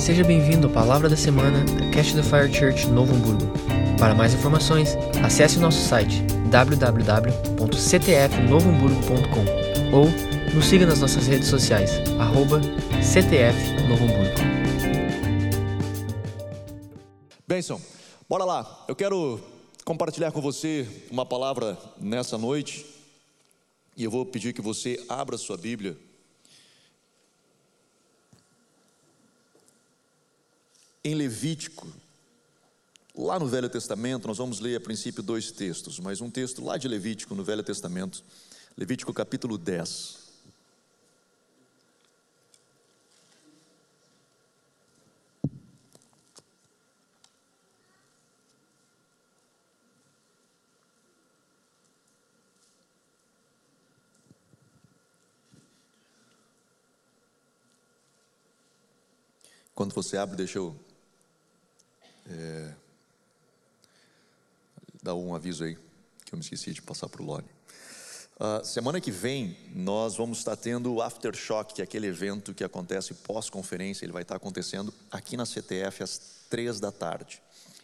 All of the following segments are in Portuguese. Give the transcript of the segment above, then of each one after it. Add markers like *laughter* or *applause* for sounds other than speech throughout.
Seja bem-vindo à Palavra da Semana da Cash the Fire Church Novo Hamburgo. Para mais informações, acesse o nosso site www.ctfnovohamburgo.com ou nos siga nas nossas redes sociais, arroba. Benção, bora lá. Eu quero compartilhar com você uma palavra nessa noite e eu vou pedir que você abra sua Bíblia. Em Levítico, lá no Velho Testamento, nós vamos ler a princípio dois textos, mas um texto lá de Levítico, no Velho Testamento, Levítico capítulo 10. Quando você abre, deixa eu é, dar um aviso aí, que eu me esqueci de passar para o Lone. Uh, semana que vem, nós vamos estar tendo o Aftershock, que é aquele evento que acontece pós-conferência, ele vai estar acontecendo aqui na CTF às três da tarde.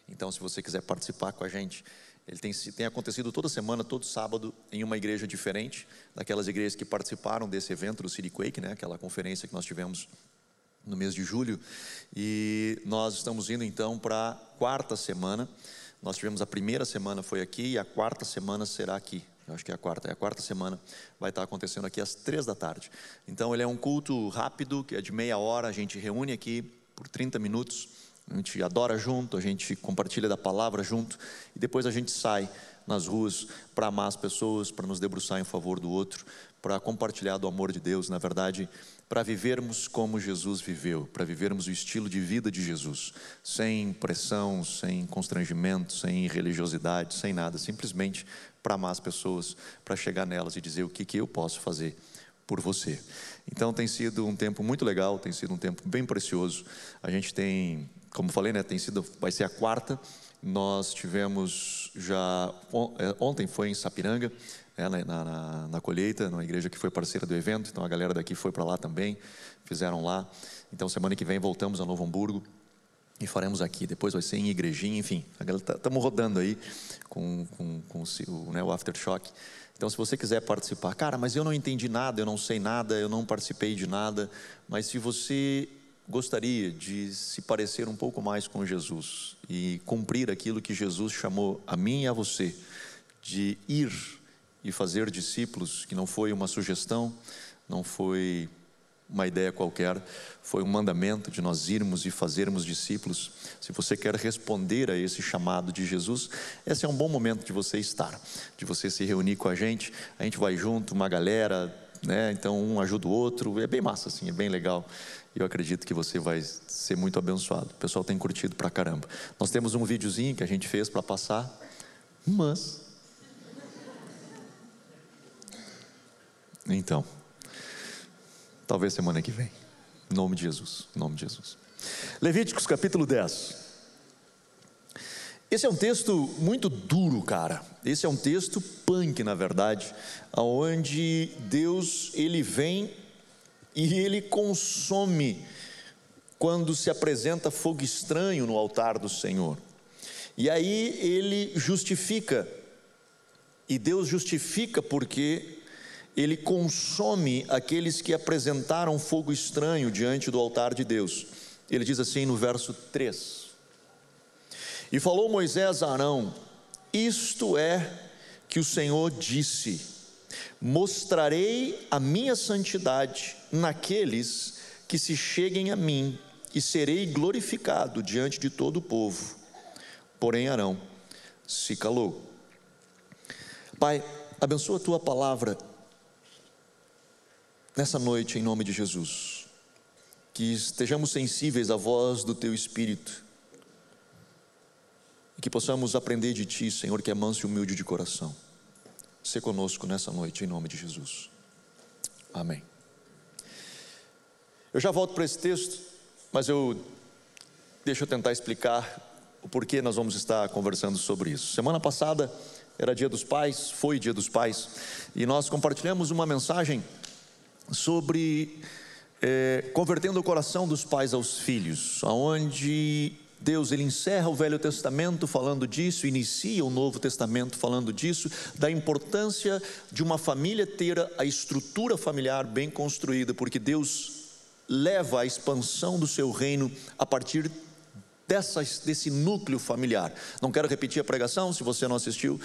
Então, se você quiser participar com a gente, ele tem, tem, acontecido toda semana, todo sábado, em uma igreja diferente, daquelas igrejas que participaram desse evento do City Quake, né, aquela conferência que nós tivemos no mês de julho, e nós estamos indo então para a quarta semana. Nós tivemos a primeira semana foi aqui e a quarta semana será aqui. Eu acho que é a quarta, é a quarta semana vai estar acontecendo aqui às três da tarde. Então ele é um culto rápido, que é de meia hora, a gente reúne aqui por 30 minutos, a gente adora junto, a gente compartilha da palavra junto e depois a gente sai nas ruas para amar as pessoas, para nos debruçar em favor do outro, para compartilhar do amor de Deus. Na verdade, para vivermos como Jesus viveu, para vivermos o estilo de vida de Jesus, sem pressão, sem constrangimento, sem religiosidade, sem nada, simplesmente para amar as pessoas, para chegar nelas e dizer o que, que eu posso fazer por você. Então tem sido um tempo muito legal, tem sido um tempo bem precioso. A gente tem, como falei, né, tem sido, vai ser a quarta. Nós tivemos já é, ontem foi em Sapiranga, é, na, na, na, colheita, numa igreja que foi parceira do evento, então a galera daqui foi para lá também, fizeram lá. Então semana que vem voltamos a Novo Hamburgo e faremos aqui. Depois vai ser em igrejinha, enfim. Estamos tá, rodando aí com, com, com o, né, o Aftershock. Então, se você quiser participar, cara, mas eu não entendi nada, eu não sei nada, eu não participei de nada, mas se você gostaria de se parecer um pouco mais com Jesus e cumprir aquilo que Jesus chamou a mim e a você, de ir e fazer discípulos, que não foi uma sugestão, não foi uma ideia qualquer, foi um mandamento de nós irmos e fazermos discípulos. Se você quer responder a esse chamado de Jesus, esse é um bom momento de você estar, de você se reunir com a gente. A gente vai junto, uma galera, né? Então um ajuda o outro, é bem massa assim, é bem legal. Eu acredito que você vai ser muito abençoado. O pessoal tem curtido pra caramba. Nós temos um videozinho que a gente fez para passar, mas Então, talvez semana que vem. Em nome de Jesus. Em nome de Jesus. Levíticos capítulo 10. Esse é um texto muito duro, cara. Esse é um texto punk, na verdade, onde Deus ele vem e ele consome quando se apresenta fogo estranho no altar do Senhor. E aí ele justifica. E Deus justifica porque ele consome aqueles que apresentaram fogo estranho diante do altar de Deus. Ele diz assim no verso 3: E falou Moisés a Arão: Isto é que o Senhor disse: Mostrarei a minha santidade naqueles que se cheguem a mim, e serei glorificado diante de todo o povo. Porém, Arão se calou. Pai, abençoa a tua palavra nessa noite, em nome de Jesus, que estejamos sensíveis à voz do Teu Espírito e que possamos aprender de Ti, Senhor, que é manso e humilde de coração. Se conosco nessa noite, em nome de Jesus. Amém. Eu já volto para esse texto, mas eu deixa eu tentar explicar o porquê nós vamos estar conversando sobre isso. Semana passada era Dia dos Pais, foi Dia dos Pais, e nós compartilhamos uma mensagem sobre é, convertendo o coração dos pais aos filhos, aonde Deus ele encerra o Velho Testamento falando disso, inicia o Novo Testamento falando disso, da importância de uma família ter a estrutura familiar bem construída, porque Deus leva a expansão do seu reino a partir dessas, desse núcleo familiar. Não quero repetir a pregação, se você não assistiu,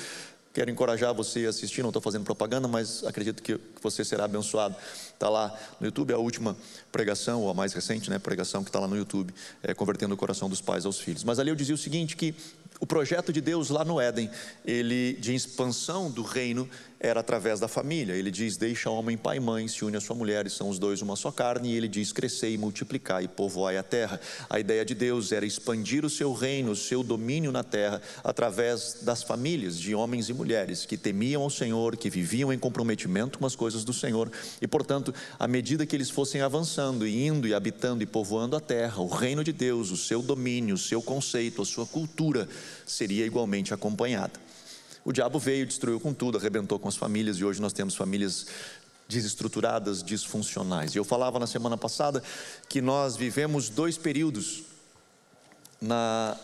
Quero encorajar você a assistir, não estou fazendo propaganda, mas acredito que você será abençoado. Está lá no YouTube a última pregação, ou a mais recente né, pregação que está lá no YouTube, é, convertendo o coração dos pais aos filhos. Mas ali eu dizia o seguinte: que o projeto de Deus lá no Éden, ele de expansão do reino, era através da família. Ele diz: Deixa homem pai e mãe, se une a sua mulher, e são os dois uma só carne. E ele diz: Crescei, multiplicai e povoai a terra. A ideia de Deus era expandir o seu reino, o seu domínio na terra, através das famílias de homens e mulheres que temiam ao Senhor, que viviam em comprometimento com as coisas do Senhor. E, portanto, à medida que eles fossem avançando e indo e habitando e povoando a terra, o reino de Deus, o seu domínio, o seu conceito, a sua cultura seria igualmente acompanhada. O diabo veio, destruiu com tudo, arrebentou com as famílias e hoje nós temos famílias desestruturadas, disfuncionais. Eu falava na semana passada que nós vivemos dois períodos na,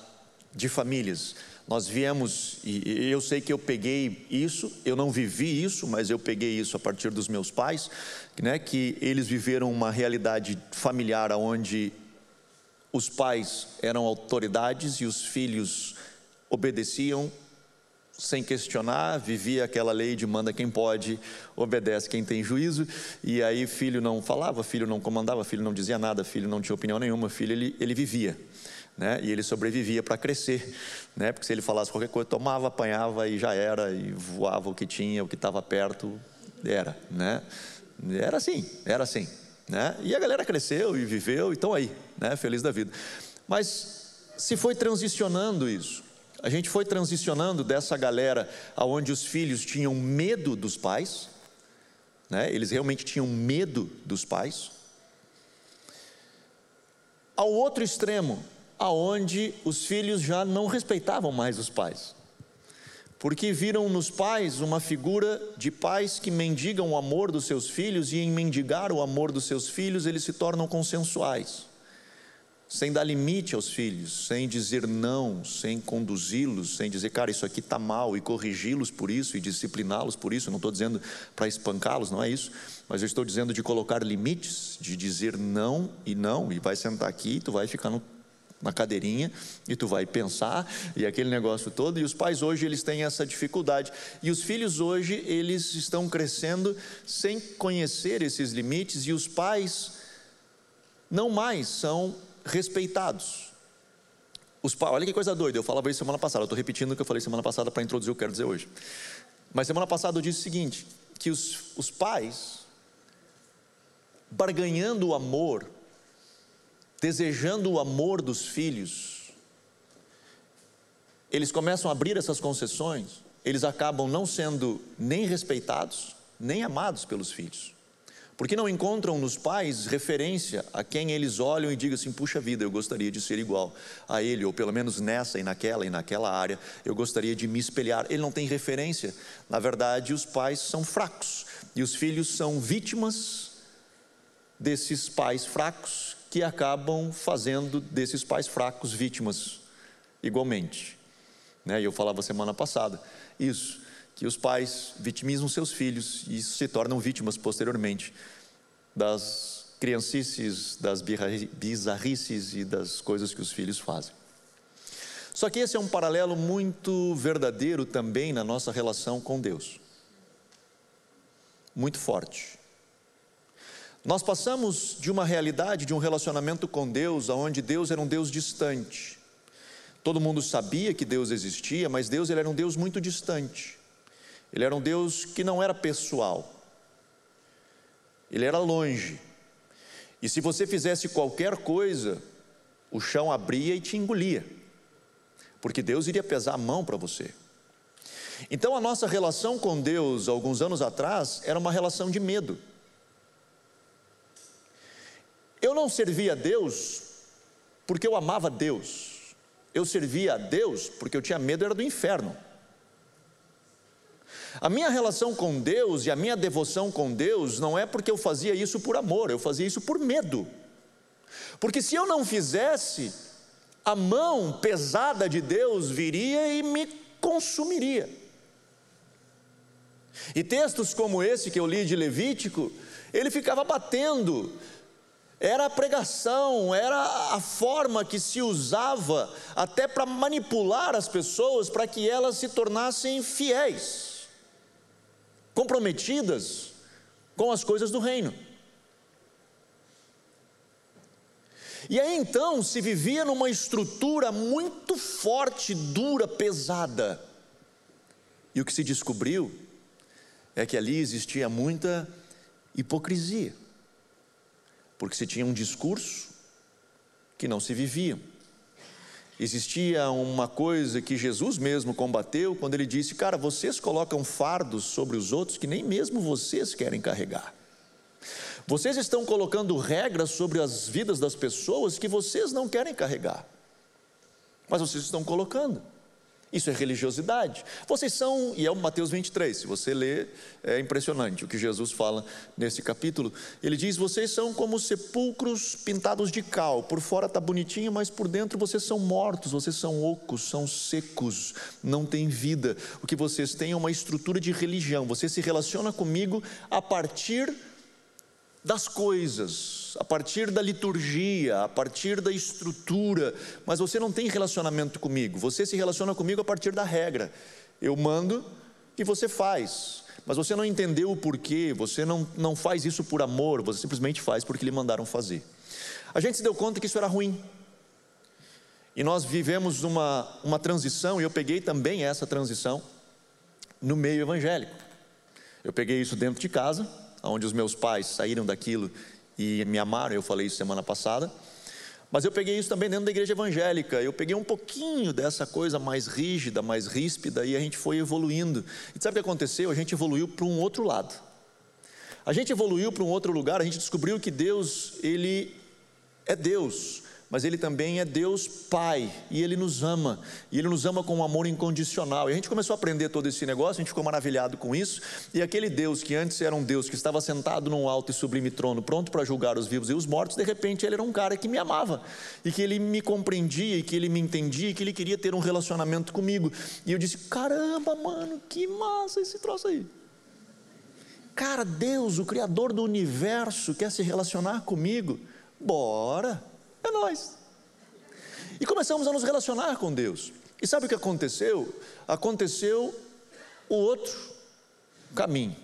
de famílias. Nós viemos, e eu sei que eu peguei isso, eu não vivi isso, mas eu peguei isso a partir dos meus pais, né, que eles viveram uma realidade familiar onde os pais eram autoridades e os filhos obedeciam sem questionar, vivia aquela lei de manda quem pode, obedece quem tem juízo, e aí filho não falava, filho não comandava, filho não dizia nada, filho não tinha opinião nenhuma, filho ele, ele vivia, né? e ele sobrevivia para crescer, né? porque se ele falasse qualquer coisa, tomava, apanhava e já era, e voava o que tinha, o que estava perto, era, né? era assim, era assim, né? e a galera cresceu e viveu, e estão aí, né? feliz da vida, mas se foi transicionando isso, a gente foi transicionando dessa galera aonde os filhos tinham medo dos pais, né? Eles realmente tinham medo dos pais. Ao outro extremo, aonde os filhos já não respeitavam mais os pais. Porque viram nos pais uma figura de pais que mendigam o amor dos seus filhos e em mendigar o amor dos seus filhos, eles se tornam consensuais sem dar limite aos filhos, sem dizer não, sem conduzi-los, sem dizer, cara, isso aqui está mal, e corrigi-los por isso, e discipliná-los por isso. Não estou dizendo para espancá-los, não é isso, mas eu estou dizendo de colocar limites, de dizer não e não, e vai sentar aqui, tu vai ficar no, na cadeirinha, e tu vai pensar, e aquele negócio todo. E os pais hoje, eles têm essa dificuldade, e os filhos hoje, eles estão crescendo sem conhecer esses limites, e os pais não mais são respeitados. Os. Olha que coisa doida, eu falava isso semana passada, eu estou repetindo o que eu falei semana passada para introduzir o que eu quero dizer hoje. Mas semana passada eu disse o seguinte: que os, os pais, barganhando o amor, desejando o amor dos filhos, eles começam a abrir essas concessões, eles acabam não sendo nem respeitados, nem amados pelos filhos. Porque não encontram nos pais referência a quem eles olham e digam assim: puxa vida, eu gostaria de ser igual a ele, ou pelo menos nessa e naquela e naquela área, eu gostaria de me espelhar. Ele não tem referência. Na verdade, os pais são fracos e os filhos são vítimas desses pais fracos que acabam fazendo desses pais fracos vítimas igualmente. Né? Eu falava semana passada isso que os pais vitimizam seus filhos e se tornam vítimas posteriormente das criancices, das bizarrices e das coisas que os filhos fazem. Só que esse é um paralelo muito verdadeiro também na nossa relação com Deus. Muito forte. Nós passamos de uma realidade, de um relacionamento com Deus, onde Deus era um Deus distante. Todo mundo sabia que Deus existia, mas Deus ele era um Deus muito distante. Ele era um Deus que não era pessoal, ele era longe. E se você fizesse qualquer coisa, o chão abria e te engolia, porque Deus iria pesar a mão para você. Então a nossa relação com Deus, alguns anos atrás, era uma relação de medo. Eu não servia a Deus porque eu amava Deus, eu servia a Deus porque eu tinha medo era do inferno. A minha relação com Deus e a minha devoção com Deus não é porque eu fazia isso por amor, eu fazia isso por medo. Porque se eu não fizesse, a mão pesada de Deus viria e me consumiria. E textos como esse que eu li de Levítico, ele ficava batendo, era a pregação, era a forma que se usava até para manipular as pessoas para que elas se tornassem fiéis, comprometidas com as coisas do reino. E aí então se vivia numa estrutura muito forte, dura, pesada. E o que se descobriu é que ali existia muita hipocrisia, porque se tinha um discurso que não se vivia. Existia uma coisa que Jesus mesmo combateu quando ele disse: Cara, vocês colocam fardos sobre os outros que nem mesmo vocês querem carregar. Vocês estão colocando regras sobre as vidas das pessoas que vocês não querem carregar, mas vocês estão colocando. Isso é religiosidade. Vocês são, e é o Mateus 23, se você ler, é impressionante o que Jesus fala nesse capítulo. Ele diz: Vocês são como sepulcros pintados de cal, por fora está bonitinho, mas por dentro vocês são mortos, vocês são ocos, são secos, não têm vida. O que vocês têm é uma estrutura de religião, você se relaciona comigo a partir das coisas, a partir da liturgia, a partir da estrutura, mas você não tem relacionamento comigo, você se relaciona comigo a partir da regra. Eu mando e você faz, mas você não entendeu o porquê, você não, não faz isso por amor, você simplesmente faz porque lhe mandaram fazer. A gente se deu conta que isso era ruim. E nós vivemos uma, uma transição, e eu peguei também essa transição no meio evangélico. Eu peguei isso dentro de casa, onde os meus pais saíram daquilo e me amaram, eu falei isso semana passada. Mas eu peguei isso também dentro da igreja evangélica. Eu peguei um pouquinho dessa coisa mais rígida, mais ríspida, e a gente foi evoluindo. E sabe o que aconteceu? A gente evoluiu para um outro lado. A gente evoluiu para um outro lugar, a gente descobriu que Deus, Ele é Deus mas Ele também é Deus Pai, e Ele nos ama, e Ele nos ama com um amor incondicional. E a gente começou a aprender todo esse negócio, a gente ficou maravilhado com isso, e aquele Deus que antes era um Deus que estava sentado num alto e sublime trono, pronto para julgar os vivos e os mortos, de repente Ele era um cara que me amava, e que Ele me compreendia, e que Ele me entendia, e que Ele queria ter um relacionamento comigo. E eu disse: caramba, mano, que massa esse troço aí. Cara, Deus, o Criador do universo, quer se relacionar comigo? Bora! É nós. E começamos a nos relacionar com Deus. E sabe o que aconteceu? Aconteceu o outro caminho.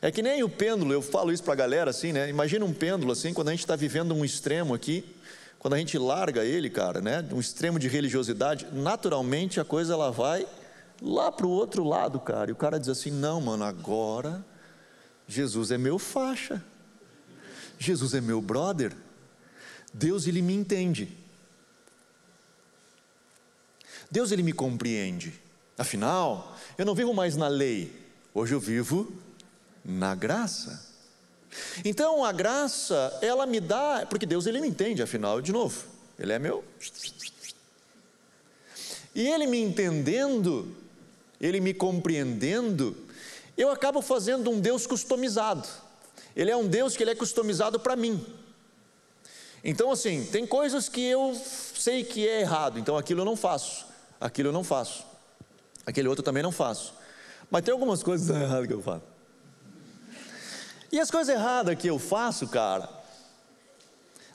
É que nem o pêndulo, eu falo isso para a galera assim, né? Imagina um pêndulo assim, quando a gente está vivendo um extremo aqui, quando a gente larga ele, cara, né? Um extremo de religiosidade, naturalmente a coisa ela vai lá para o outro lado, cara. E o cara diz assim: não, mano, agora Jesus é meu faixa, Jesus é meu brother. Deus ele me entende. Deus ele me compreende. Afinal, eu não vivo mais na lei, hoje eu vivo na graça. Então a graça, ela me dá, porque Deus ele me entende, afinal, de novo, ele é meu. E ele me entendendo, ele me compreendendo, eu acabo fazendo um Deus customizado. Ele é um Deus que ele é customizado para mim. Então, assim, tem coisas que eu sei que é errado, então aquilo eu não faço, aquilo eu não faço, aquele outro também não faço. Mas tem algumas coisas *laughs* erradas que eu faço. E as coisas erradas que eu faço, cara,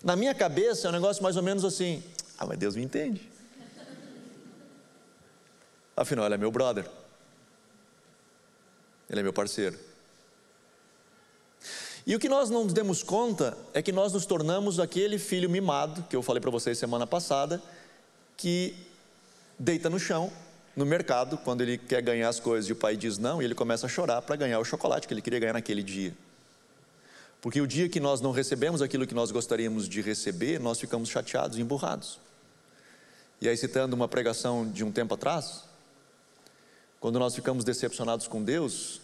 na minha cabeça é um negócio mais ou menos assim: ah, mas Deus me entende. Afinal, ele é meu brother, ele é meu parceiro. E o que nós não nos demos conta é que nós nos tornamos aquele filho mimado, que eu falei para vocês semana passada, que deita no chão, no mercado, quando ele quer ganhar as coisas e o pai diz não, e ele começa a chorar para ganhar o chocolate que ele queria ganhar naquele dia. Porque o dia que nós não recebemos aquilo que nós gostaríamos de receber, nós ficamos chateados emburrados. E aí, citando uma pregação de um tempo atrás, quando nós ficamos decepcionados com Deus,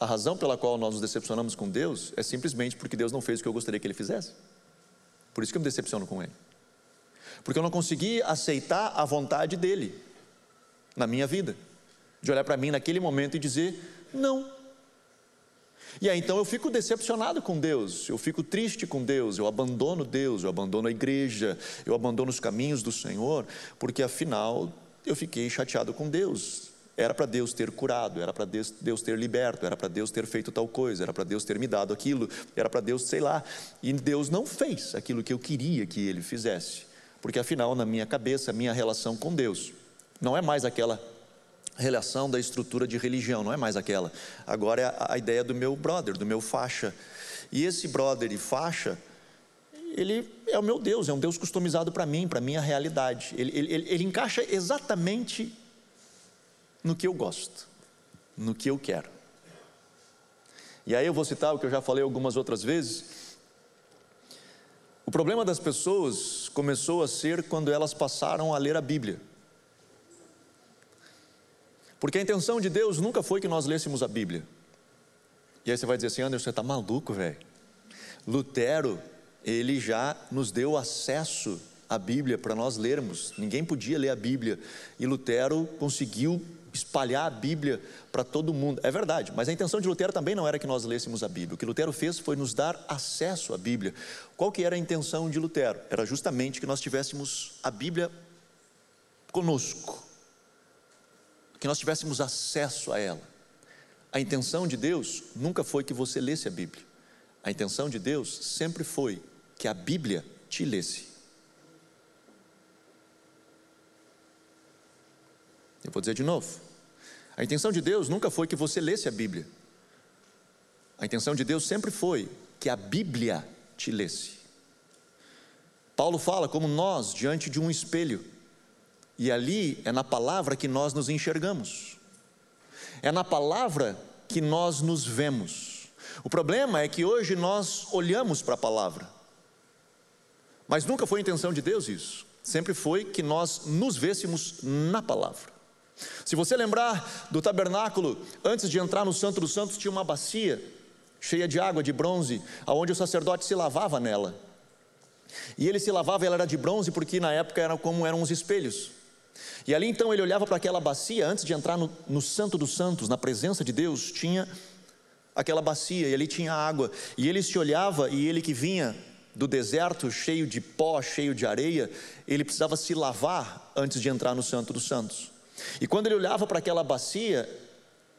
a razão pela qual nós nos decepcionamos com Deus é simplesmente porque Deus não fez o que eu gostaria que Ele fizesse. Por isso que eu me decepciono com Ele. Porque eu não consegui aceitar a vontade dEle na minha vida. de olhar para mim naquele momento e dizer: não. E aí então eu fico decepcionado com Deus, eu fico triste com Deus, eu abandono Deus, eu abandono a igreja, eu abandono os caminhos do Senhor, porque afinal eu fiquei chateado com Deus. Era para Deus ter curado, era para Deus, Deus ter liberto, era para Deus ter feito tal coisa, era para Deus ter me dado aquilo, era para Deus, sei lá. E Deus não fez aquilo que eu queria que Ele fizesse, porque afinal, na minha cabeça, a minha relação com Deus não é mais aquela relação da estrutura de religião, não é mais aquela. Agora é a, ideia do meu brother, do meu faixa. E esse brother e faixa, ele é o meu Deus, é um Deus customizado para mim, para minha realidade. Ele, ele, ele encaixa exatamente no que eu gosto, no que eu quero. E aí eu vou citar o que eu já falei algumas outras vezes. O problema das pessoas começou a ser quando elas passaram a ler a Bíblia. Porque a intenção de Deus nunca foi que nós lêssemos a Bíblia. E aí você vai dizer assim, Anderson, você está maluco, velho. Lutero, ele já nos deu acesso à Bíblia para nós lermos. Ninguém podia ler a Bíblia. E Lutero conseguiu espalhar a Bíblia para todo mundo. É verdade, mas a intenção de Lutero também não era que nós lêssemos a Bíblia. O que Lutero fez foi nos dar acesso à Bíblia. Qual que era a intenção de Lutero? Era justamente que nós tivéssemos a Bíblia conosco. Que nós tivéssemos acesso a ela. A intenção de Deus nunca foi que você lesse a Bíblia. A intenção de Deus sempre foi que a Bíblia te lesse. Eu vou dizer de novo. A intenção de Deus nunca foi que você lesse a Bíblia. A intenção de Deus sempre foi que a Bíblia te lesse. Paulo fala como nós diante de um espelho, e ali é na palavra que nós nos enxergamos, é na palavra que nós nos vemos. O problema é que hoje nós olhamos para a palavra, mas nunca foi intenção de Deus isso, sempre foi que nós nos vêssemos na palavra. Se você lembrar do tabernáculo, antes de entrar no Santo dos Santos, tinha uma bacia cheia de água de bronze, aonde o sacerdote se lavava nela. E ele se lavava, ela era de bronze, porque na época era como eram os espelhos. E ali então ele olhava para aquela bacia, antes de entrar no, no Santo dos Santos, na presença de Deus, tinha aquela bacia, e ali tinha água. E ele se olhava, e ele que vinha do deserto, cheio de pó, cheio de areia, ele precisava se lavar antes de entrar no Santo dos Santos. E quando ele olhava para aquela bacia,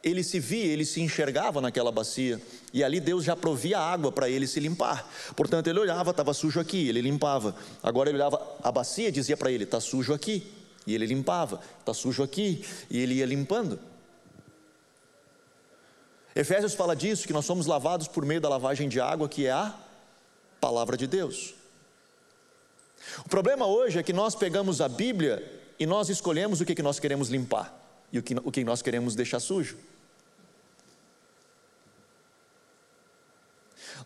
ele se via, ele se enxergava naquela bacia, e ali Deus já provia água para ele se limpar. Portanto, ele olhava, estava sujo aqui, ele limpava. Agora ele olhava a bacia e dizia para ele: está sujo aqui, e ele limpava. Está sujo aqui, e ele ia limpando. Efésios fala disso, que nós somos lavados por meio da lavagem de água, que é a palavra de Deus. O problema hoje é que nós pegamos a Bíblia e nós escolhemos o que, que nós queremos limpar e o que, o que nós queremos deixar sujo.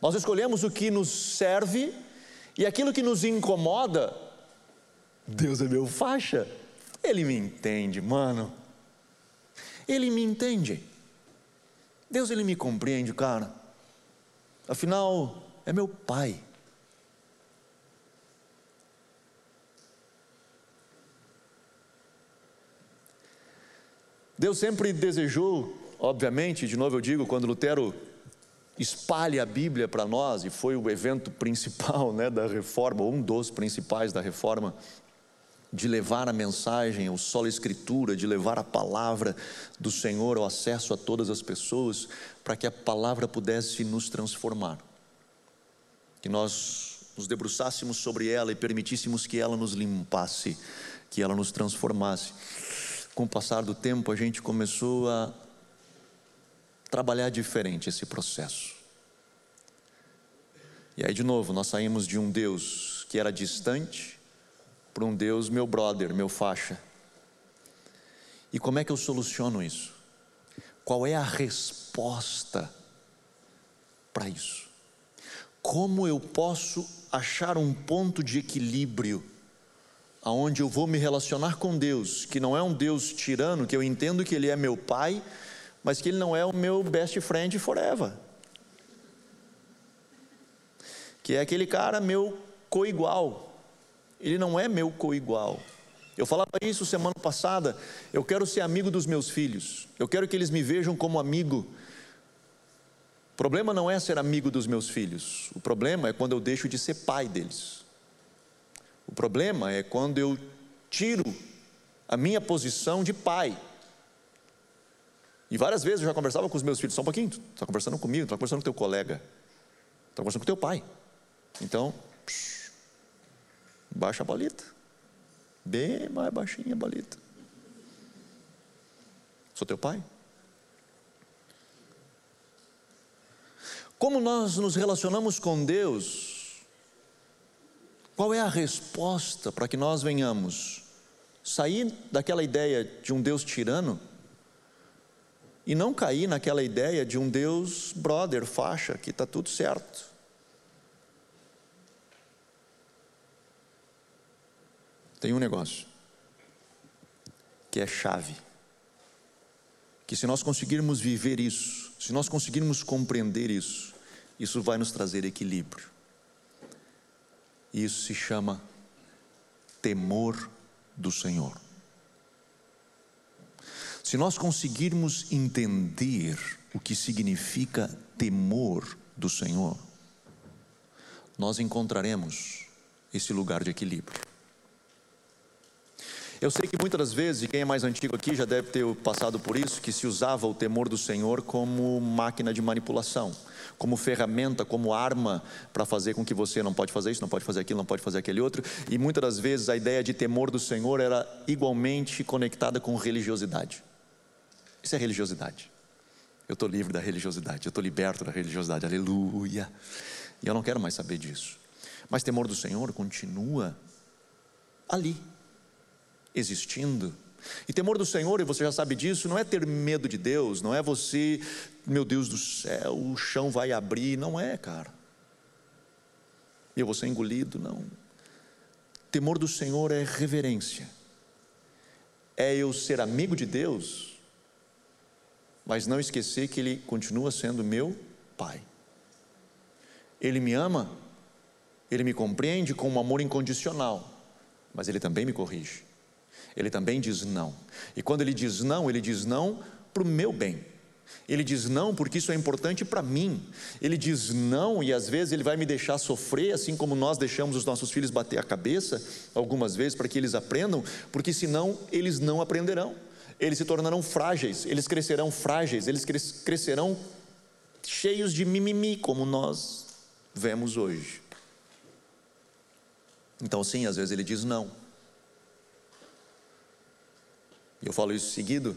Nós escolhemos o que nos serve e aquilo que nos incomoda. Deus é meu faixa, Ele me entende, mano. Ele me entende. Deus, Ele me compreende, cara. Afinal, é meu Pai. Deus sempre desejou, obviamente, de novo eu digo, quando Lutero espalha a Bíblia para nós, e foi o evento principal né, da reforma, um dos principais da reforma, de levar a mensagem, o solo escritura, de levar a palavra do Senhor ao acesso a todas as pessoas, para que a palavra pudesse nos transformar, que nós nos debruçássemos sobre ela e permitíssemos que ela nos limpasse, que ela nos transformasse com o passar do tempo, a gente começou a trabalhar diferente esse processo. E aí, de novo, nós saímos de um Deus que era distante para um Deus, meu brother, meu faixa. E como é que eu soluciono isso? Qual é a resposta para isso? Como eu posso achar um ponto de equilíbrio? Aonde eu vou me relacionar com Deus, que não é um Deus tirano, que eu entendo que Ele é meu Pai, mas que Ele não é o meu best friend forever. Que é aquele cara meu coigual. Ele não é meu coigual. Eu falava isso semana passada. Eu quero ser amigo dos meus filhos. Eu quero que eles me vejam como amigo. O problema não é ser amigo dos meus filhos. O problema é quando eu deixo de ser pai deles. O problema é quando eu tiro a minha posição de pai. E várias vezes eu já conversava com os meus filhos, só um pouquinho, está conversando comigo, está conversando com teu colega, está conversando com teu pai. Então, psh, baixa a bolita. Bem mais baixinha a bolita. Sou teu pai? Como nós nos relacionamos com Deus? Qual é a resposta para que nós venhamos sair daquela ideia de um Deus tirano e não cair naquela ideia de um Deus brother, faixa, que está tudo certo? Tem um negócio que é chave. Que se nós conseguirmos viver isso, se nós conseguirmos compreender isso, isso vai nos trazer equilíbrio. Isso se chama temor do Senhor. Se nós conseguirmos entender o que significa temor do Senhor, nós encontraremos esse lugar de equilíbrio. Eu sei que muitas das vezes, e quem é mais antigo aqui já deve ter passado por isso, que se usava o temor do Senhor como máquina de manipulação, como ferramenta, como arma para fazer com que você não pode fazer isso, não pode fazer aquilo, não pode fazer aquele outro. E muitas das vezes a ideia de temor do Senhor era igualmente conectada com religiosidade. Isso é religiosidade. Eu estou livre da religiosidade, eu estou liberto da religiosidade, aleluia. E eu não quero mais saber disso. Mas temor do Senhor continua ali existindo. E temor do Senhor, e você já sabe disso, não é ter medo de Deus, não é você, meu Deus do céu, o chão vai abrir, não é, cara. E eu vou ser engolido, não. Temor do Senhor é reverência, é eu ser amigo de Deus, mas não esquecer que Ele continua sendo meu Pai. Ele me ama, Ele me compreende com um amor incondicional, mas Ele também me corrige ele também diz não. E quando ele diz não, ele diz não para o meu bem. Ele diz não porque isso é importante para mim. Ele diz não e às vezes ele vai me deixar sofrer, assim como nós deixamos os nossos filhos bater a cabeça algumas vezes para que eles aprendam, porque senão eles não aprenderão. Eles se tornarão frágeis, eles crescerão frágeis, eles crescerão cheios de mimimi, como nós vemos hoje. Então, sim, às vezes ele diz não. Eu falo isso seguido.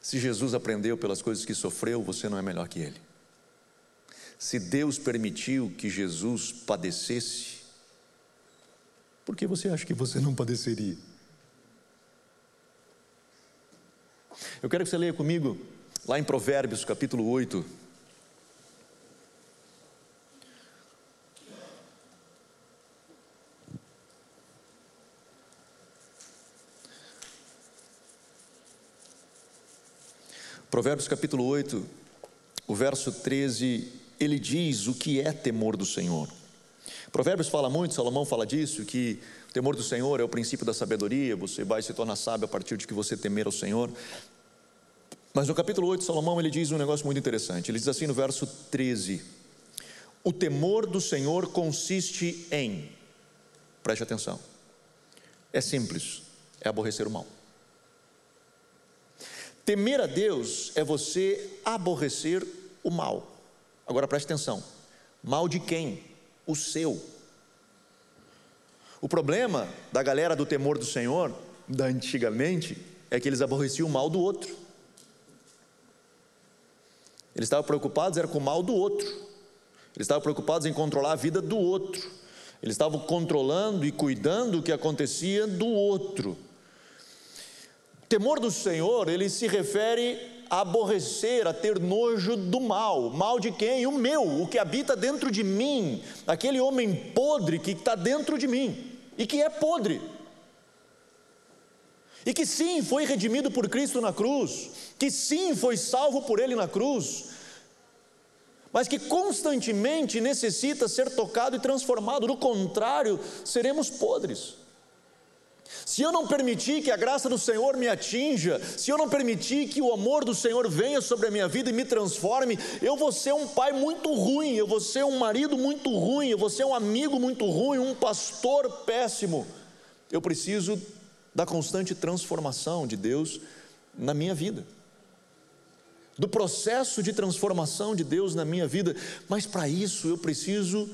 Se Jesus aprendeu pelas coisas que sofreu, você não é melhor que ele. Se Deus permitiu que Jesus padecesse, por que você acha que você não padeceria? Eu quero que você leia comigo lá em Provérbios capítulo 8. Provérbios capítulo 8, o verso 13, ele diz o que é temor do Senhor. Provérbios fala muito, Salomão fala disso, que o temor do Senhor é o princípio da sabedoria, você vai se tornar sábio a partir de que você temer ao Senhor. Mas no capítulo 8, Salomão ele diz um negócio muito interessante. Ele diz assim no verso 13: O temor do Senhor consiste em, preste atenção, é simples, é aborrecer o mal. Temer a Deus é você aborrecer o mal. Agora preste atenção: mal de quem? O seu. O problema da galera do temor do Senhor, da antigamente, é que eles aborreciam o mal do outro. Eles estavam preocupados era com o mal do outro. Eles estavam preocupados em controlar a vida do outro. Eles estavam controlando e cuidando do que acontecia do outro temor do Senhor, ele se refere a aborrecer, a ter nojo do mal. Mal de quem? O meu, o que habita dentro de mim, aquele homem podre que está dentro de mim e que é podre. E que sim foi redimido por Cristo na cruz, que sim foi salvo por Ele na cruz, mas que constantemente necessita ser tocado e transformado, do contrário, seremos podres. Se eu não permitir que a graça do Senhor me atinja, se eu não permitir que o amor do Senhor venha sobre a minha vida e me transforme, eu vou ser um pai muito ruim, eu vou ser um marido muito ruim, eu vou ser um amigo muito ruim, um pastor péssimo. Eu preciso da constante transformação de Deus na minha vida, do processo de transformação de Deus na minha vida, mas para isso eu preciso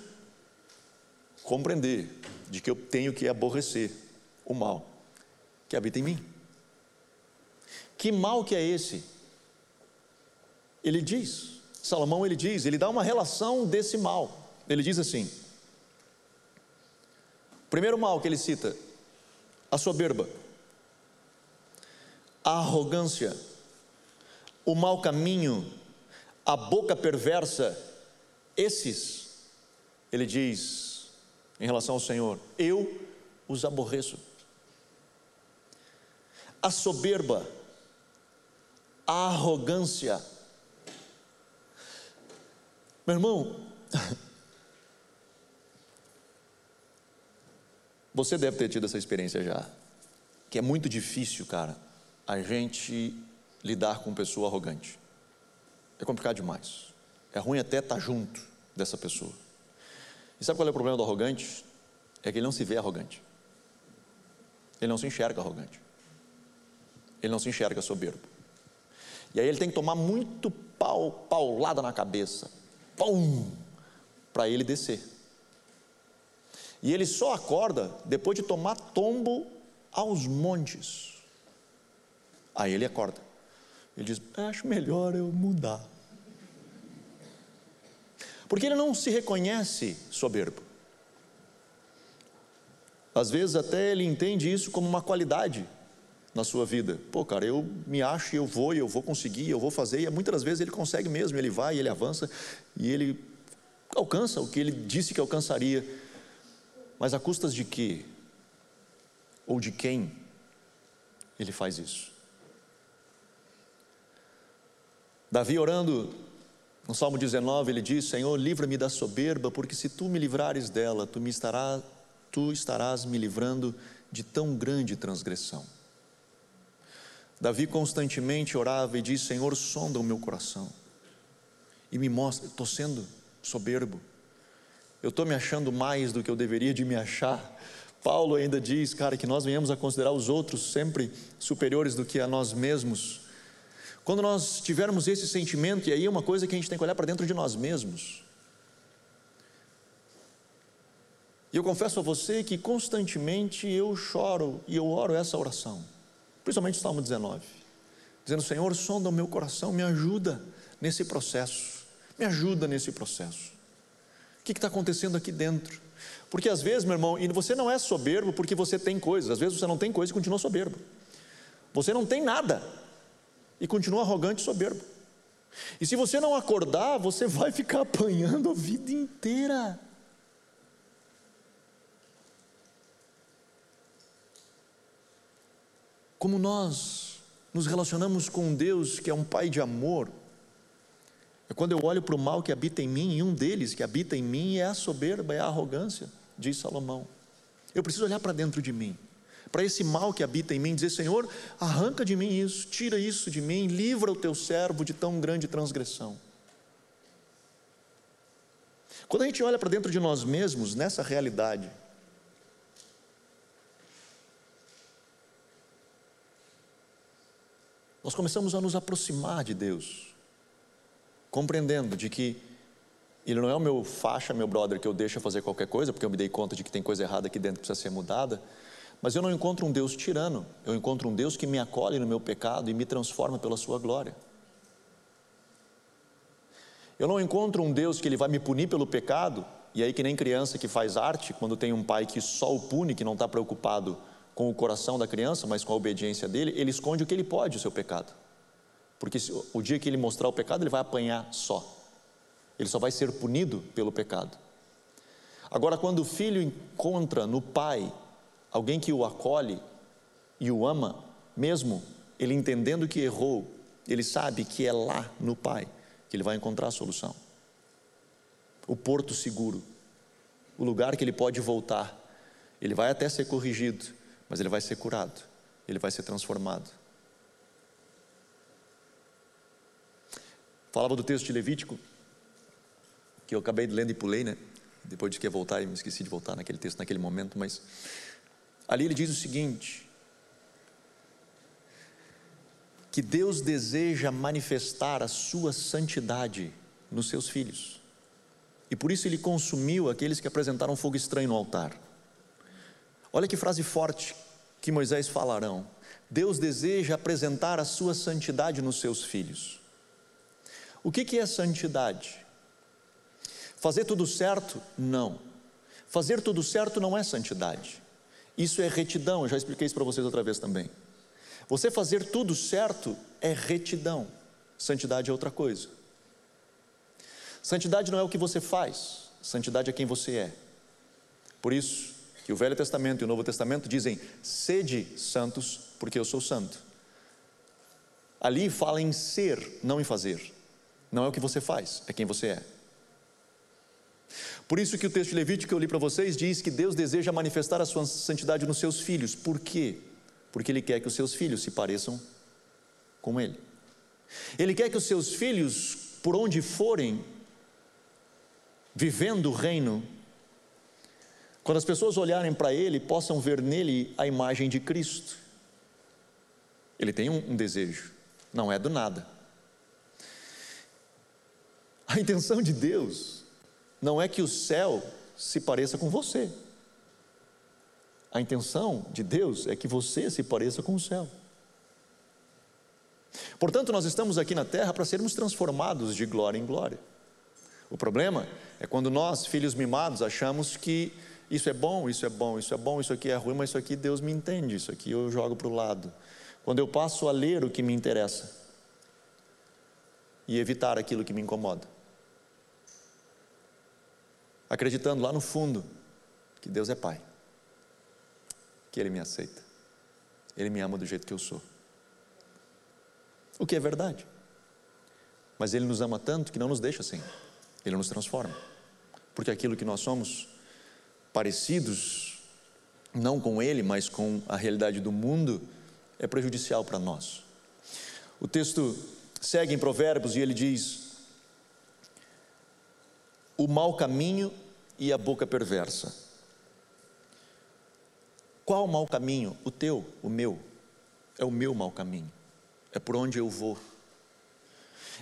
compreender de que eu tenho que aborrecer o mal que habita em mim. Que mal que é esse? Ele diz, Salomão ele diz, ele dá uma relação desse mal. Ele diz assim: primeiro mal que ele cita, a soberba, a arrogância, o mau caminho, a boca perversa, esses, ele diz em relação ao Senhor, eu os aborreço a soberba, a arrogância. Meu irmão, *laughs* você deve ter tido essa experiência já, que é muito difícil, cara, a gente lidar com pessoa arrogante. É complicado demais. É ruim até estar junto dessa pessoa. E sabe qual é o problema do arrogante? É que ele não se vê arrogante. Ele não se enxerga arrogante ele não se enxerga soberbo. E aí ele tem que tomar muito pau, paulada na cabeça, pum, para ele descer. E ele só acorda depois de tomar tombo aos montes. Aí ele acorda. Ele diz: Acho melhor eu mudar. Porque ele não se reconhece soberbo. Às vezes até ele entende isso como uma qualidade na sua vida. Pô, cara, eu me acho, eu vou, eu vou conseguir, eu vou fazer, e muitas das vezes ele consegue mesmo, ele vai, ele avança e ele alcança o que ele disse que alcançaria. Mas a custas de quê? Ou de quem ele faz isso? Davi orando no Salmo 19, ele diz: Senhor, livra-me da soberba, porque se tu me livrares dela, tu me estarás, tu estarás me livrando de tão grande transgressão. Davi constantemente orava e disse: Senhor, sonda o meu coração e me mostra, estou sendo soberbo, eu estou me achando mais do que eu deveria de me achar. Paulo ainda diz, cara, que nós venhamos a considerar os outros sempre superiores do que a nós mesmos. Quando nós tivermos esse sentimento, e aí é uma coisa que a gente tem que olhar para dentro de nós mesmos. E eu confesso a você que constantemente eu choro e eu oro essa oração principalmente o Salmo 19, dizendo: Senhor, sonda o meu coração, me ajuda nesse processo, me ajuda nesse processo. O que está acontecendo aqui dentro? Porque às vezes, meu irmão, e você não é soberbo porque você tem coisas, às vezes você não tem coisa e continua soberbo. Você não tem nada e continua arrogante e soberbo. E se você não acordar, você *laughs* vai ficar apanhando a vida inteira. Como nós nos relacionamos com Deus que é um Pai de amor, é quando eu olho para o mal que habita em mim, e um deles que habita em mim é a soberba, é a arrogância, diz Salomão. Eu preciso olhar para dentro de mim, para esse mal que habita em mim, dizer: Senhor, arranca de mim isso, tira isso de mim, livra o teu servo de tão grande transgressão. Quando a gente olha para dentro de nós mesmos, nessa realidade, nós começamos a nos aproximar de Deus, compreendendo de que Ele não é o meu faixa, meu brother, que eu deixo fazer qualquer coisa, porque eu me dei conta de que tem coisa errada aqui dentro que precisa ser mudada, mas eu não encontro um Deus tirano, eu encontro um Deus que me acolhe no meu pecado e me transforma pela Sua glória. Eu não encontro um Deus que Ele vai me punir pelo pecado, e aí, que nem criança que faz arte, quando tem um pai que só o pune, que não está preocupado com o coração da criança, mas com a obediência dele, ele esconde o que ele pode, o seu pecado. Porque o dia que ele mostrar o pecado, ele vai apanhar só. Ele só vai ser punido pelo pecado. Agora, quando o filho encontra no pai alguém que o acolhe e o ama, mesmo ele entendendo que errou, ele sabe que é lá no pai que ele vai encontrar a solução. O porto seguro, o lugar que ele pode voltar. Ele vai até ser corrigido, mas ele vai ser curado, ele vai ser transformado. Falava do texto de Levítico, que eu acabei lendo e pulei, né? Depois de que ia voltar e me esqueci de voltar naquele texto, naquele momento, mas ali ele diz o seguinte: que Deus deseja manifestar a sua santidade nos seus filhos. E por isso ele consumiu aqueles que apresentaram fogo estranho no altar. Olha que frase forte que Moisés falarão. Deus deseja apresentar a sua santidade nos seus filhos. O que, que é santidade? Fazer tudo certo? Não. Fazer tudo certo não é santidade. Isso é retidão, eu já expliquei isso para vocês outra vez também. Você fazer tudo certo é retidão, santidade é outra coisa. Santidade não é o que você faz, santidade é quem você é. Por isso que o Velho Testamento e o Novo Testamento dizem: sede santos, porque eu sou santo. Ali fala em ser, não em fazer. Não é o que você faz, é quem você é. Por isso que o texto Levítico que eu li para vocês diz que Deus deseja manifestar a sua santidade nos seus filhos. Por quê? Porque Ele quer que os seus filhos se pareçam com Ele. Ele quer que os seus filhos, por onde forem, vivendo o reino, quando as pessoas olharem para ele, possam ver nele a imagem de Cristo. Ele tem um, um desejo, não é do nada. A intenção de Deus não é que o céu se pareça com você. A intenção de Deus é que você se pareça com o céu. Portanto, nós estamos aqui na terra para sermos transformados de glória em glória. O problema é quando nós, filhos mimados, achamos que isso é bom, isso é bom, isso é bom, isso aqui é ruim, mas isso aqui Deus me entende, isso aqui eu jogo para o lado. Quando eu passo a ler o que me interessa e evitar aquilo que me incomoda, acreditando lá no fundo que Deus é Pai, que Ele me aceita, Ele me ama do jeito que eu sou. O que é verdade, mas Ele nos ama tanto que não nos deixa assim. Ele nos transforma. Porque aquilo que nós somos, parecidos, não com Ele, mas com a realidade do mundo, é prejudicial para nós. O texto segue em Provérbios e ele diz: o mau caminho e a boca perversa. Qual o mau caminho? O teu, o meu. É o meu mau caminho. É por onde eu vou.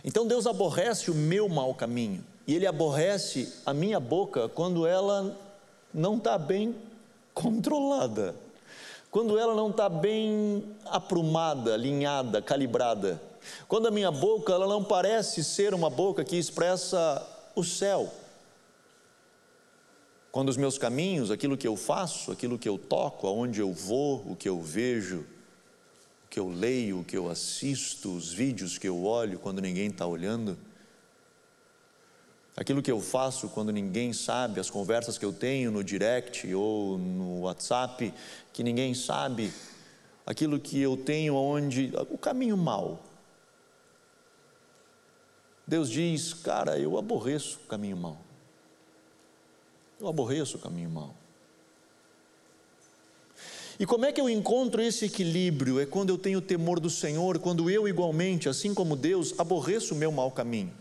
Então Deus aborrece o meu mau caminho e Ele aborrece a minha boca quando ela não está bem controlada, quando ela não está bem aprumada, alinhada, calibrada, quando a minha boca ela não parece ser uma boca que expressa o céu. Quando os meus caminhos, aquilo que eu faço, aquilo que eu toco, aonde eu vou, o que eu vejo, o que eu leio, o que eu assisto, os vídeos que eu olho quando ninguém está olhando, aquilo que eu faço quando ninguém sabe, as conversas que eu tenho no direct ou no WhatsApp, que ninguém sabe, aquilo que eu tenho onde, o caminho mal. Deus diz, cara, eu aborreço o caminho mal. Eu aborreço o caminho mal. E como é que eu encontro esse equilíbrio? É quando eu tenho temor do Senhor, quando eu igualmente, assim como Deus, aborreço o meu mau caminho.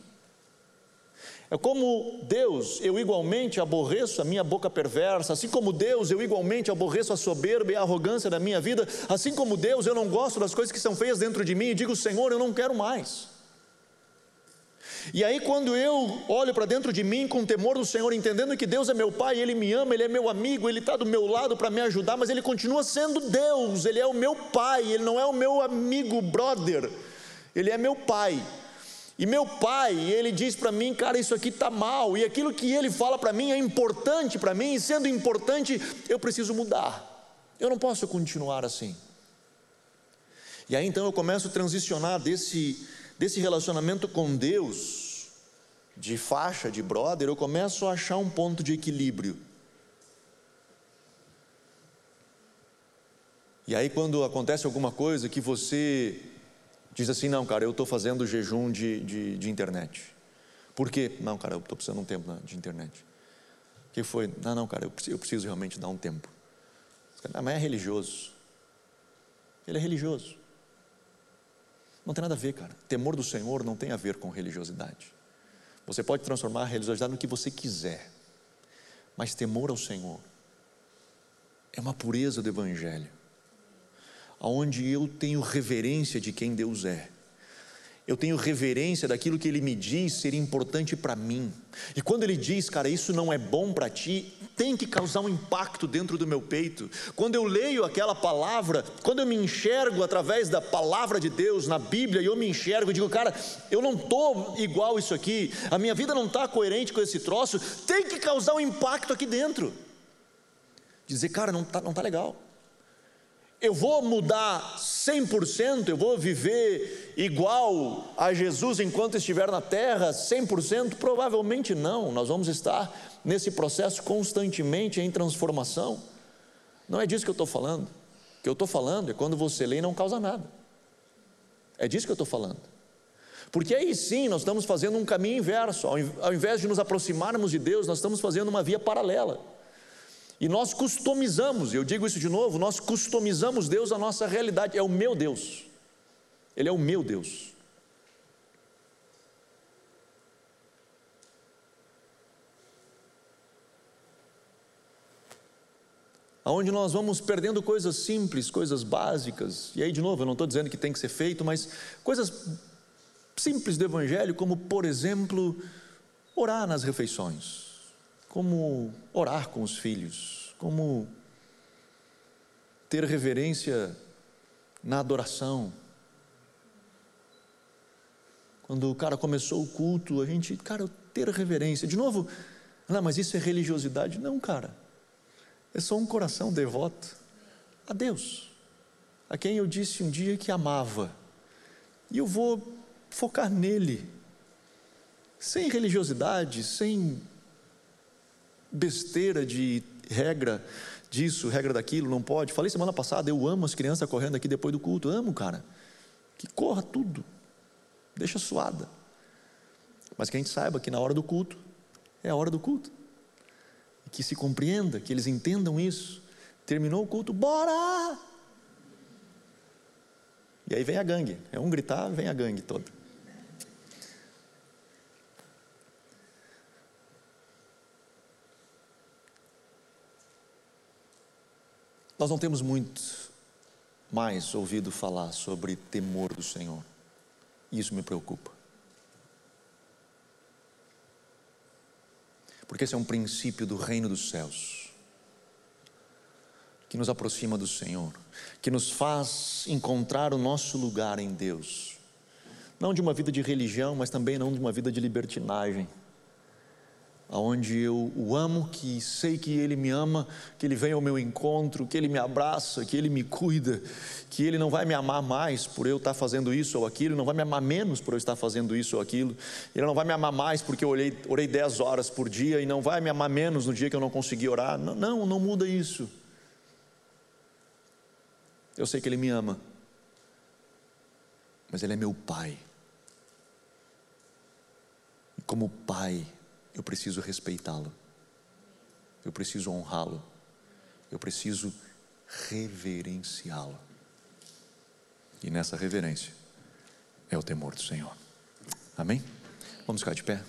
É como Deus, eu igualmente aborreço a minha boca perversa, assim como Deus, eu igualmente aborreço a soberba e a arrogância da minha vida, assim como Deus, eu não gosto das coisas que são feias dentro de mim e digo, Senhor, eu não quero mais. E aí, quando eu olho para dentro de mim com temor do Senhor, entendendo que Deus é meu Pai, Ele me ama, Ele é meu amigo, Ele está do meu lado para me ajudar, mas Ele continua sendo Deus, Ele é o meu Pai, Ele não é o meu amigo, brother, Ele é meu Pai. E meu pai, ele diz para mim, cara, isso aqui está mal, e aquilo que ele fala para mim é importante para mim, e sendo importante, eu preciso mudar, eu não posso continuar assim. E aí então eu começo a transicionar desse, desse relacionamento com Deus, de faixa, de brother, eu começo a achar um ponto de equilíbrio. E aí, quando acontece alguma coisa que você diz assim: não, cara, eu estou fazendo jejum de, de, de, internet. Por quê? Não, cara, eu estou precisando de um tempo de internet. O que foi? Não, não, cara, eu preciso, eu preciso realmente dar um tempo. Mas é religioso. ele é religioso. Não tem nada a ver, cara. Temor do Senhor não tem a ver com religiosidade. Você pode transformar a religiosidade no que você quiser, mas temor ao Senhor é uma pureza do Evangelho, aonde eu tenho reverência de quem Deus é eu tenho reverência daquilo que ele me diz ser importante para mim. E quando ele diz, cara, isso não é bom para ti, tem que causar um impacto dentro do meu peito. Quando eu leio aquela palavra, quando eu me enxergo através da palavra de Deus na Bíblia, e eu me enxergo, e digo, cara, eu não estou igual isso aqui, a minha vida não está coerente com esse troço, tem que causar um impacto aqui dentro. Dizer, cara, não está não tá legal eu vou mudar 100%, eu vou viver igual a Jesus enquanto estiver na terra, 100%? Provavelmente não, nós vamos estar nesse processo constantemente em transformação. Não é disso que eu estou falando. O que eu estou falando é quando você lê e não causa nada. É disso que eu estou falando. Porque aí sim nós estamos fazendo um caminho inverso, ao invés de nos aproximarmos de Deus, nós estamos fazendo uma via paralela. E nós customizamos, eu digo isso de novo, nós customizamos Deus à nossa realidade, é o meu Deus, Ele é o meu Deus. Onde nós vamos perdendo coisas simples, coisas básicas, e aí de novo, eu não estou dizendo que tem que ser feito, mas coisas simples do Evangelho, como por exemplo, orar nas refeições como orar com os filhos, como ter reverência na adoração. Quando o cara começou o culto, a gente, cara, ter reverência. De novo, não, mas isso é religiosidade? Não, cara. É só um coração devoto a Deus, a quem eu disse um dia que amava. E eu vou focar nele, sem religiosidade, sem besteira de regra disso, regra daquilo, não pode. Falei semana passada, eu amo as crianças correndo aqui depois do culto, amo, cara. Que corra tudo, deixa suada. Mas que a gente saiba que na hora do culto é a hora do culto. E que se compreenda, que eles entendam isso. Terminou o culto, bora! E aí vem a gangue. É um gritar, vem a gangue toda. Nós não temos muito mais ouvido falar sobre temor do Senhor. E isso me preocupa. Porque esse é um princípio do reino dos céus, que nos aproxima do Senhor, que nos faz encontrar o nosso lugar em Deus. Não de uma vida de religião, mas também não de uma vida de libertinagem aonde eu o amo, que sei que ele me ama, que ele vem ao meu encontro, que ele me abraça, que ele me cuida, que ele não vai me amar mais por eu estar fazendo isso ou aquilo, não vai me amar menos por eu estar fazendo isso ou aquilo, ele não vai me amar mais porque eu orei, orei 10 horas por dia e não vai me amar menos no dia que eu não consegui orar. Não, não, não muda isso. Eu sei que ele me ama, mas ele é meu pai. E como pai, eu preciso respeitá-lo, eu preciso honrá-lo, eu preciso reverenciá-lo. E nessa reverência é o temor do Senhor. Amém? Vamos ficar de pé.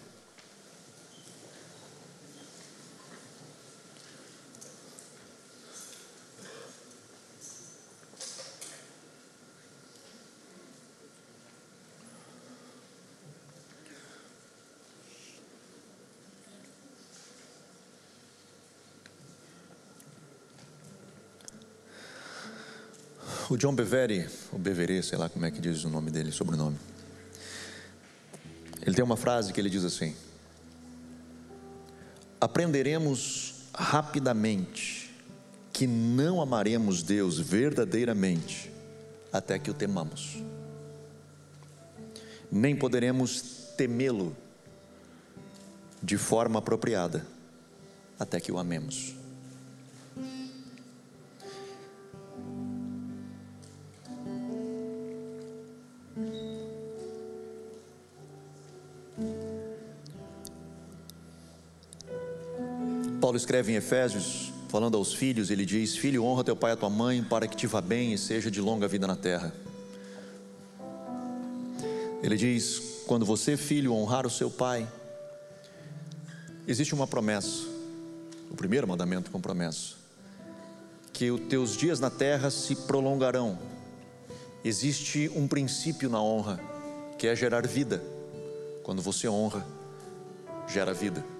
O John Bevere, o Bevere, sei lá como é que diz o nome dele, sobrenome. Ele tem uma frase que ele diz assim: Aprenderemos rapidamente que não amaremos Deus verdadeiramente até que o temamos. Nem poderemos temê-lo de forma apropriada até que o amemos. Paulo escreve em Efésios, falando aos filhos, ele diz: Filho, honra teu pai e tua mãe, para que te vá bem e seja de longa vida na terra. Ele diz: Quando você, filho, honrar o seu pai, existe uma promessa, o primeiro mandamento com promessa, que os teus dias na terra se prolongarão. Existe um princípio na honra, que é gerar vida. Quando você honra, gera vida.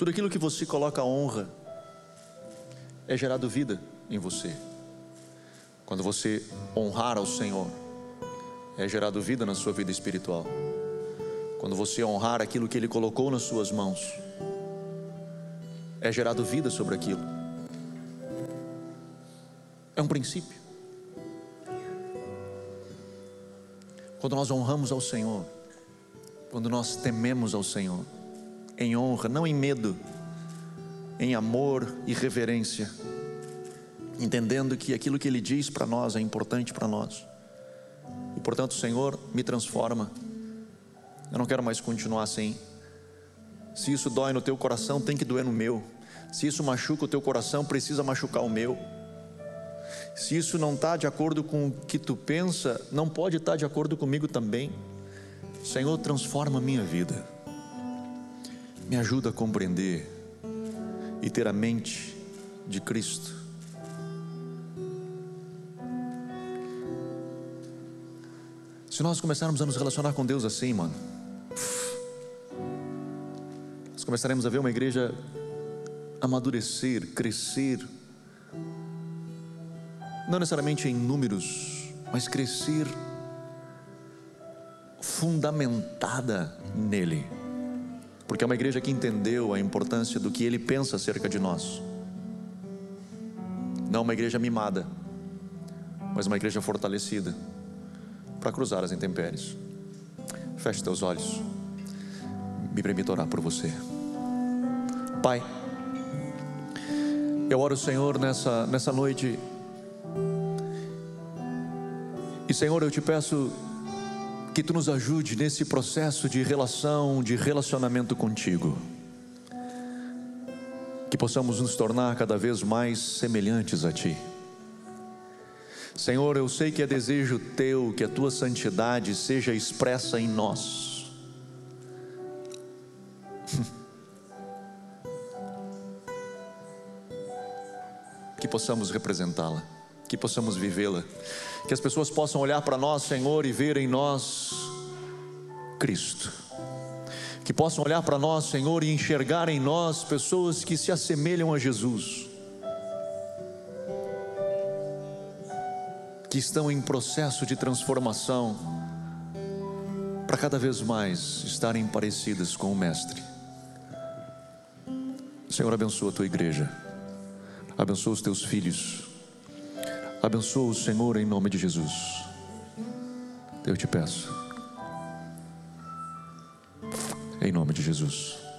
Tudo aquilo que você coloca honra é gerado vida em você. Quando você honrar ao Senhor, é gerado vida na sua vida espiritual. Quando você honrar aquilo que Ele colocou nas suas mãos, é gerado vida sobre aquilo. É um princípio. Quando nós honramos ao Senhor, quando nós tememos ao Senhor, em honra, não em medo, em amor e reverência, entendendo que aquilo que Ele diz para nós é importante para nós. E portanto, Senhor, me transforma. Eu não quero mais continuar assim. Se isso dói no teu coração, tem que doer no meu. Se isso machuca o teu coração, precisa machucar o meu. Se isso não está de acordo com o que tu pensa, não pode estar tá de acordo comigo também. Senhor, transforma a minha vida. Me ajuda a compreender e ter a mente de Cristo. Se nós começarmos a nos relacionar com Deus assim, mano, nós começaremos a ver uma igreja amadurecer, crescer, não necessariamente em números, mas crescer fundamentada nele, porque é uma igreja que entendeu a importância do que ele pensa acerca de nós, não uma igreja mimada, mas uma igreja fortalecida para cruzar as intempéries. Feche teus olhos. Me permita orar por você. Pai, eu oro, Senhor, nessa, nessa noite. E, Senhor, eu te peço que tu nos ajude nesse processo de relação, de relacionamento contigo. Que possamos nos tornar cada vez mais semelhantes a ti. Senhor, eu sei que é desejo teu que a tua santidade seja expressa em nós. *laughs* que possamos representá-la, que possamos vivê-la, que as pessoas possam olhar para nós, Senhor, e ver em nós Cristo. Que possam olhar para nós, Senhor, e enxergar em nós pessoas que se assemelham a Jesus que estão em processo de transformação para cada vez mais estarem parecidas com o Mestre. Senhor, abençoa a tua igreja, abençoa os teus filhos, abençoa o Senhor em nome de Jesus. Eu te peço, em nome de Jesus.